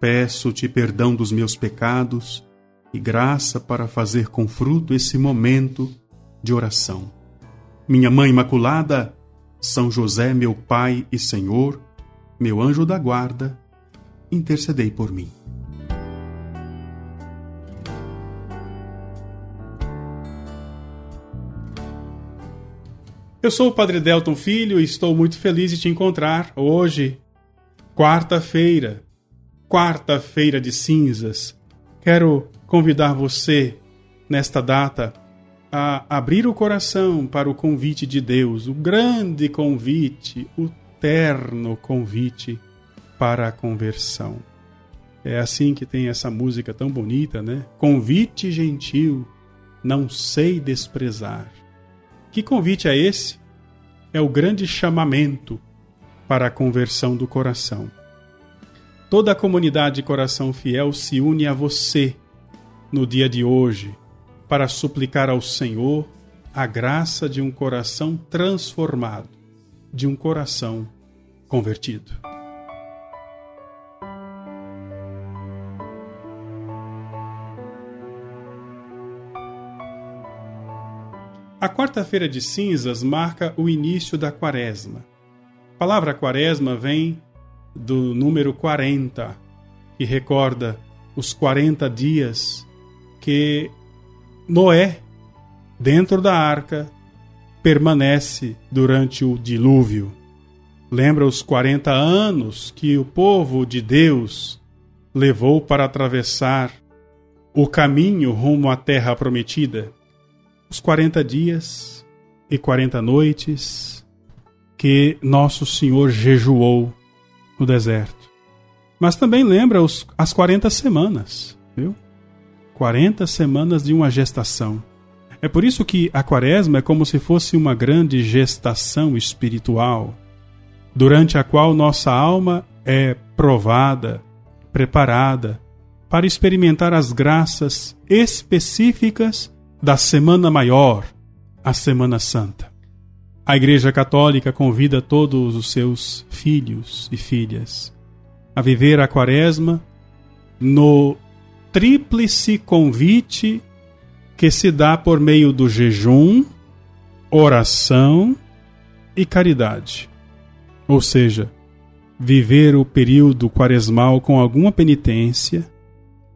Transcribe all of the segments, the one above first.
Peço-te perdão dos meus pecados e graça para fazer com fruto esse momento de oração. Minha Mãe Imaculada, São José, meu Pai e Senhor, meu anjo da guarda, intercedei por mim. Eu sou o Padre Delton Filho e estou muito feliz de te encontrar hoje, quarta-feira, quarta-feira de cinzas. Quero convidar você, nesta data, a abrir o coração para o convite de Deus, o grande convite, o terno convite para a conversão. É assim que tem essa música tão bonita, né? Convite gentil, não sei desprezar. Que convite é esse? É o grande chamamento para a conversão do coração. Toda a comunidade Coração Fiel se une a você no dia de hoje para suplicar ao Senhor a graça de um coração transformado, de um coração convertido. A quarta-feira de cinzas marca o início da quaresma. A palavra quaresma vem do número 40, que recorda os 40 dias que Noé, dentro da arca, permanece durante o dilúvio. Lembra os 40 anos que o povo de Deus levou para atravessar o caminho rumo à terra prometida? Os 40 dias e 40 noites que nosso Senhor jejuou no deserto. Mas também lembra os, as 40 semanas, viu? 40 semanas de uma gestação. É por isso que a quaresma é como se fosse uma grande gestação espiritual, durante a qual nossa alma é provada, preparada para experimentar as graças específicas da Semana Maior, a Semana Santa. A Igreja Católica convida todos os seus filhos e filhas a viver a Quaresma no tríplice convite que se dá por meio do jejum, oração e caridade. Ou seja, viver o período quaresmal com alguma penitência,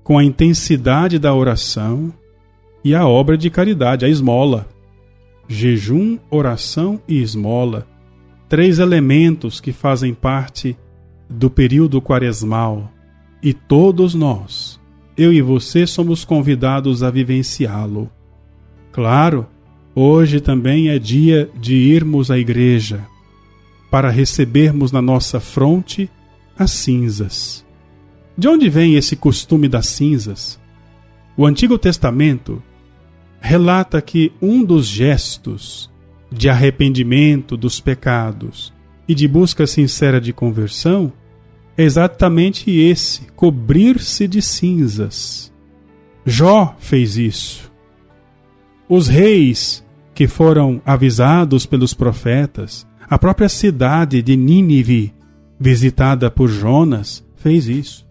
com a intensidade da oração e a obra de caridade, a esmola jejum, oração e esmola, três elementos que fazem parte do período quaresmal, e todos nós, eu e você, somos convidados a vivenciá-lo. Claro, hoje também é dia de irmos à igreja para recebermos na nossa fronte as cinzas. De onde vem esse costume das cinzas? O Antigo Testamento relata que um dos gestos de arrependimento dos pecados e de busca sincera de conversão é exatamente esse: cobrir-se de cinzas. Jó fez isso. Os reis que foram avisados pelos profetas, a própria cidade de Nínive, visitada por Jonas, fez isso.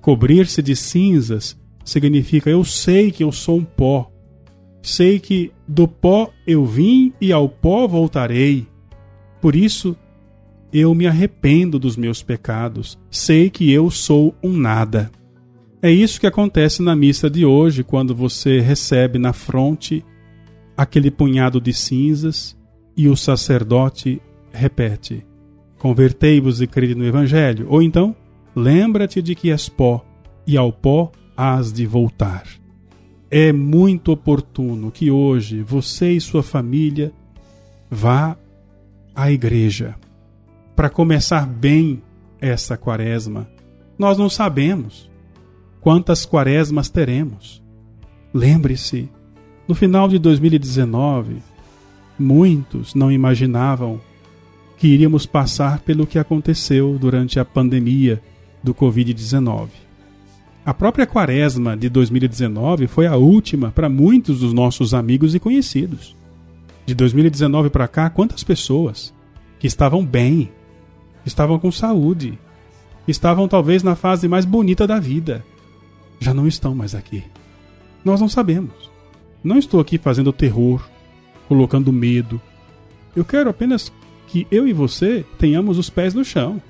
Cobrir-se de cinzas significa eu sei que eu sou um pó, Sei que do pó eu vim e ao pó voltarei. Por isso, eu me arrependo dos meus pecados. Sei que eu sou um nada. É isso que acontece na missa de hoje, quando você recebe na fronte aquele punhado de cinzas e o sacerdote repete: Convertei-vos e crede no Evangelho. Ou então, lembra-te de que és pó, e ao pó hás de voltar é muito oportuno que hoje você e sua família vá à igreja para começar bem essa quaresma. Nós não sabemos quantas quaresmas teremos. Lembre-se, no final de 2019, muitos não imaginavam que iríamos passar pelo que aconteceu durante a pandemia do Covid-19. A própria quaresma de 2019 foi a última para muitos dos nossos amigos e conhecidos. De 2019 para cá, quantas pessoas que estavam bem, estavam com saúde, estavam talvez na fase mais bonita da vida, já não estão mais aqui. Nós não sabemos. Não estou aqui fazendo terror, colocando medo. Eu quero apenas que eu e você tenhamos os pés no chão,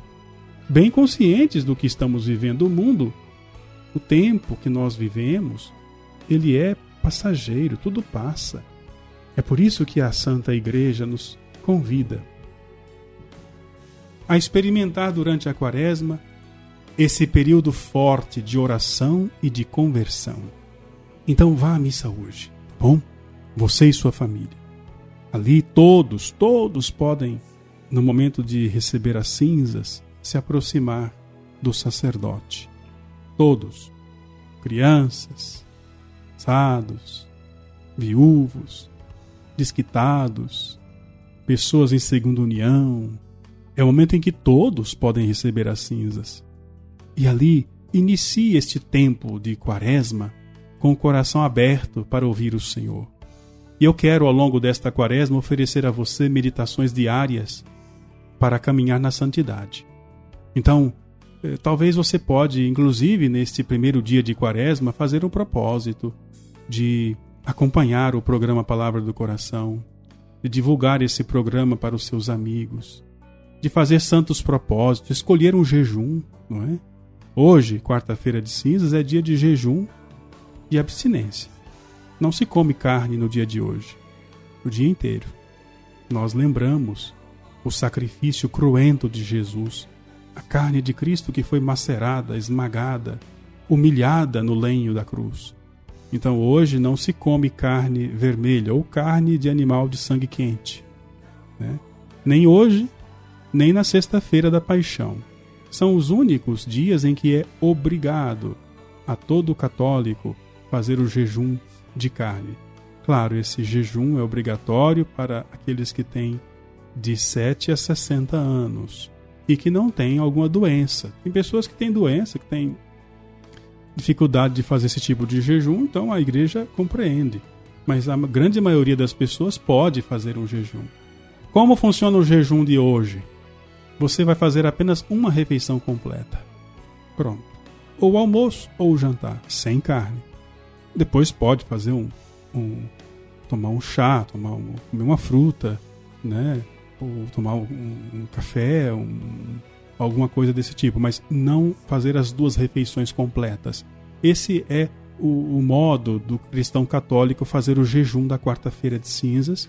bem conscientes do que estamos vivendo. O mundo, o tempo que nós vivemos, ele é passageiro, tudo passa. É por isso que a Santa Igreja nos convida a experimentar durante a Quaresma esse período forte de oração e de conversão. Então vá à missa hoje, tá bom? Você e sua família. Ali todos, todos podem, no momento de receber as cinzas, se aproximar do sacerdote. Todos, crianças, casados, viúvos, desquitados, pessoas em segunda união. É o momento em que todos podem receber as cinzas. E ali inicie este tempo de quaresma com o coração aberto para ouvir o Senhor. E eu quero, ao longo desta quaresma, oferecer a você meditações diárias para caminhar na santidade. Então, talvez você pode, inclusive neste primeiro dia de quaresma, fazer um propósito de acompanhar o programa Palavra do Coração, de divulgar esse programa para os seus amigos, de fazer santos propósitos, escolher um jejum, não é? Hoje, quarta-feira de cinzas, é dia de jejum e abstinência. Não se come carne no dia de hoje, o dia inteiro. Nós lembramos o sacrifício cruento de Jesus, a carne de Cristo que foi macerada, esmagada, humilhada no lenho da cruz. Então hoje não se come carne vermelha ou carne de animal de sangue quente. Né? Nem hoje, nem na sexta-feira da paixão são os únicos dias em que é obrigado a todo católico fazer o jejum de carne. Claro, esse jejum é obrigatório para aqueles que têm de 7 a 60 anos e que não têm alguma doença. Tem pessoas que têm doença, que têm dificuldade de fazer esse tipo de jejum, então a igreja compreende. Mas a grande maioria das pessoas pode fazer um jejum. Como funciona o jejum de hoje? você vai fazer apenas uma refeição completa. Pronto. Ou almoço ou jantar, sem carne. Depois pode fazer um, um tomar um chá, tomar um, comer uma fruta, né? Ou tomar um, um café, um, alguma coisa desse tipo, mas não fazer as duas refeições completas. Esse é o, o modo do cristão católico fazer o jejum da quarta-feira de cinzas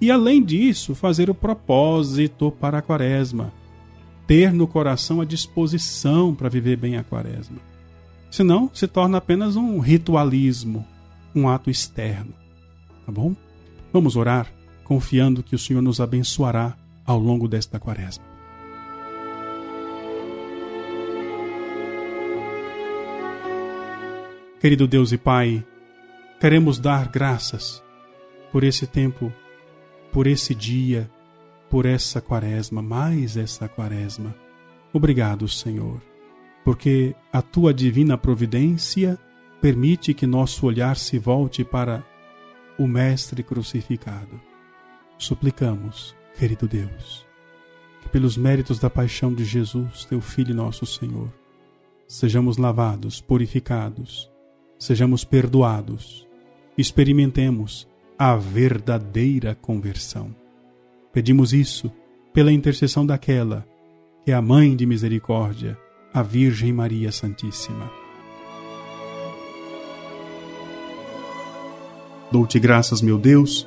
e além disso, fazer o propósito para a quaresma. Ter no coração a disposição para viver bem a quaresma. Senão, se torna apenas um ritualismo, um ato externo. Tá bom? Vamos orar, confiando que o Senhor nos abençoará ao longo desta quaresma. Querido Deus e Pai, queremos dar graças por esse tempo por esse dia, por essa quaresma, mais essa quaresma. Obrigado, Senhor, porque a tua divina providência permite que nosso olhar se volte para o Mestre crucificado. Suplicamos, querido Deus, que pelos méritos da paixão de Jesus, teu Filho nosso Senhor, sejamos lavados, purificados, sejamos perdoados, experimentemos a verdadeira conversão. Pedimos isso pela intercessão daquela que é a Mãe de Misericórdia, a Virgem Maria Santíssima. Dou-te graças, meu Deus,